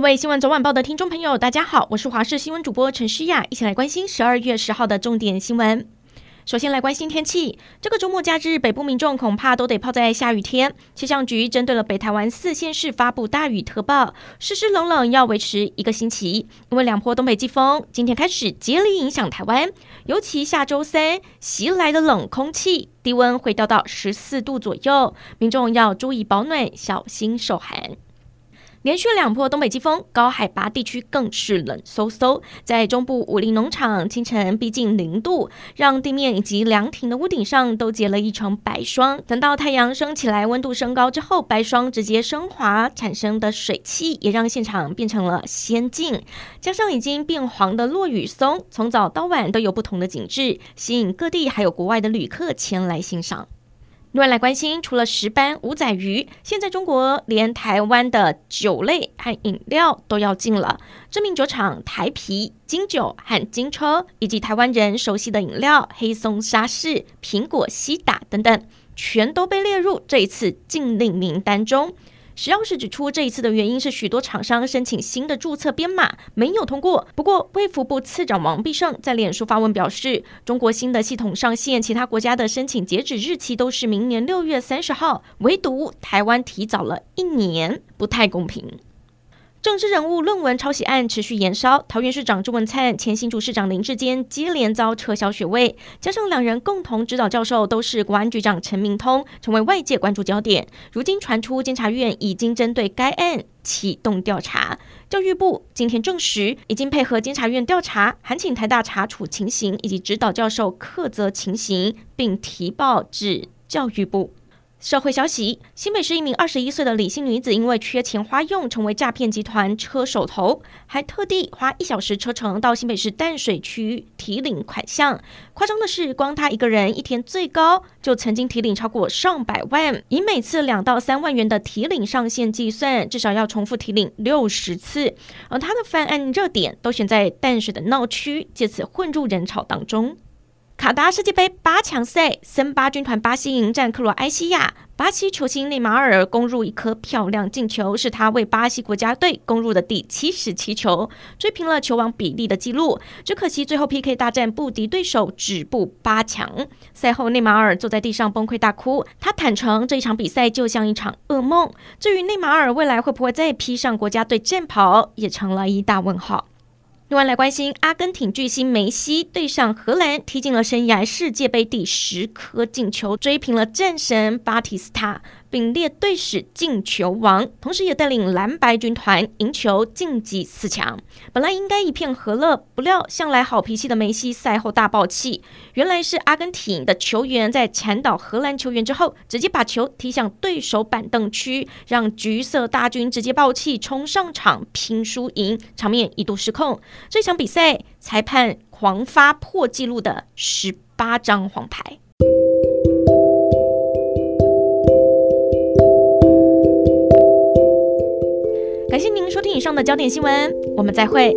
各位新闻早晚报的听众朋友，大家好，我是华视新闻主播陈诗雅，一起来关心十二月十号的重点新闻。首先来关心天气，这个周末假日，北部民众恐怕都得泡在下雨天。气象局针对了北台湾四县市发布大雨特报，湿湿冷冷要维持一个星期。因为两波东北季风今天开始接力影响台湾，尤其下周三袭来的冷空气，低温会掉到十四度左右，民众要注意保暖，小心受寒。连续两波东北季风，高海拔地区更是冷飕飕。在中部武陵农场，清晨逼近零度，让地面以及凉亭的屋顶上都结了一层白霜。等到太阳升起来，温度升高之后，白霜直接升华，产生的水汽也让现场变成了仙境。加上已经变黄的落羽松，从早到晚都有不同的景致，吸引各地还有国外的旅客前来欣赏。另外来关心，除了石斑、五仔鱼，现在中国连台湾的酒类和饮料都要禁了。知名酒厂台啤、金酒和金车，以及台湾人熟悉的饮料黑松沙士、苹果西打等等，全都被列入这一次禁令名单中。石药署指出，这一次的原因是许多厂商申请新的注册编码没有通过。不过，卫福部次长王必胜在脸书发文表示，中国新的系统上线，其他国家的申请截止日期都是明年六月三十号，唯独台湾提早了一年，不太公平。政治人物论文抄袭案持续延烧，桃园市长朱文灿、前新竹市长林志坚接连遭撤销学位，加上两人共同指导教授都是国安局长陈明通，成为外界关注焦点。如今传出监察院已经针对该案启动调查，教育部今天证实已经配合监察院调查，函请台大查处情形以及指导教授课责情形，并提报至教育部。社会消息：新北市一名二十一岁的李姓女子，因为缺钱花用，成为诈骗集团车手头，还特地花一小时车程到新北市淡水区提领款项。夸张的是，光她一个人一天最高就曾经提领超过上百万，以每次两到三万元的提领上限计算，至少要重复提领六十次。而她的犯案热点都选在淡水的闹区，借此混入人潮当中。卡达世界杯八强赛，森巴军团巴西迎战克罗埃西亚。巴西球星内马尔攻入一颗漂亮进球，是他为巴西国家队攻入的第七十七球，追平了球王比利的纪录。只可惜最后 PK 大战不敌对手，止步八强。赛后内马尔坐在地上崩溃大哭，他坦承这一场比赛就像一场噩梦。至于内马尔未来会不会再披上国家队战袍，也成了一大问号。另外来关心，阿根廷巨星梅西对上荷兰，踢进了生涯世界杯第十颗进球，追平了战神巴蒂斯塔。并列队史进球王，同时也带领蓝白军团赢球晋级四强。本来应该一片和乐，不料向来好脾气的梅西赛后大爆气。原来是阿根廷的球员在铲倒荷兰球员之后，直接把球踢向对手板凳区，让橘色大军直接爆气冲上场拼输赢，场面一度失控。这场比赛裁判狂发破纪录的十八张黄牌。感谢您收听以上的焦点新闻，我们再会。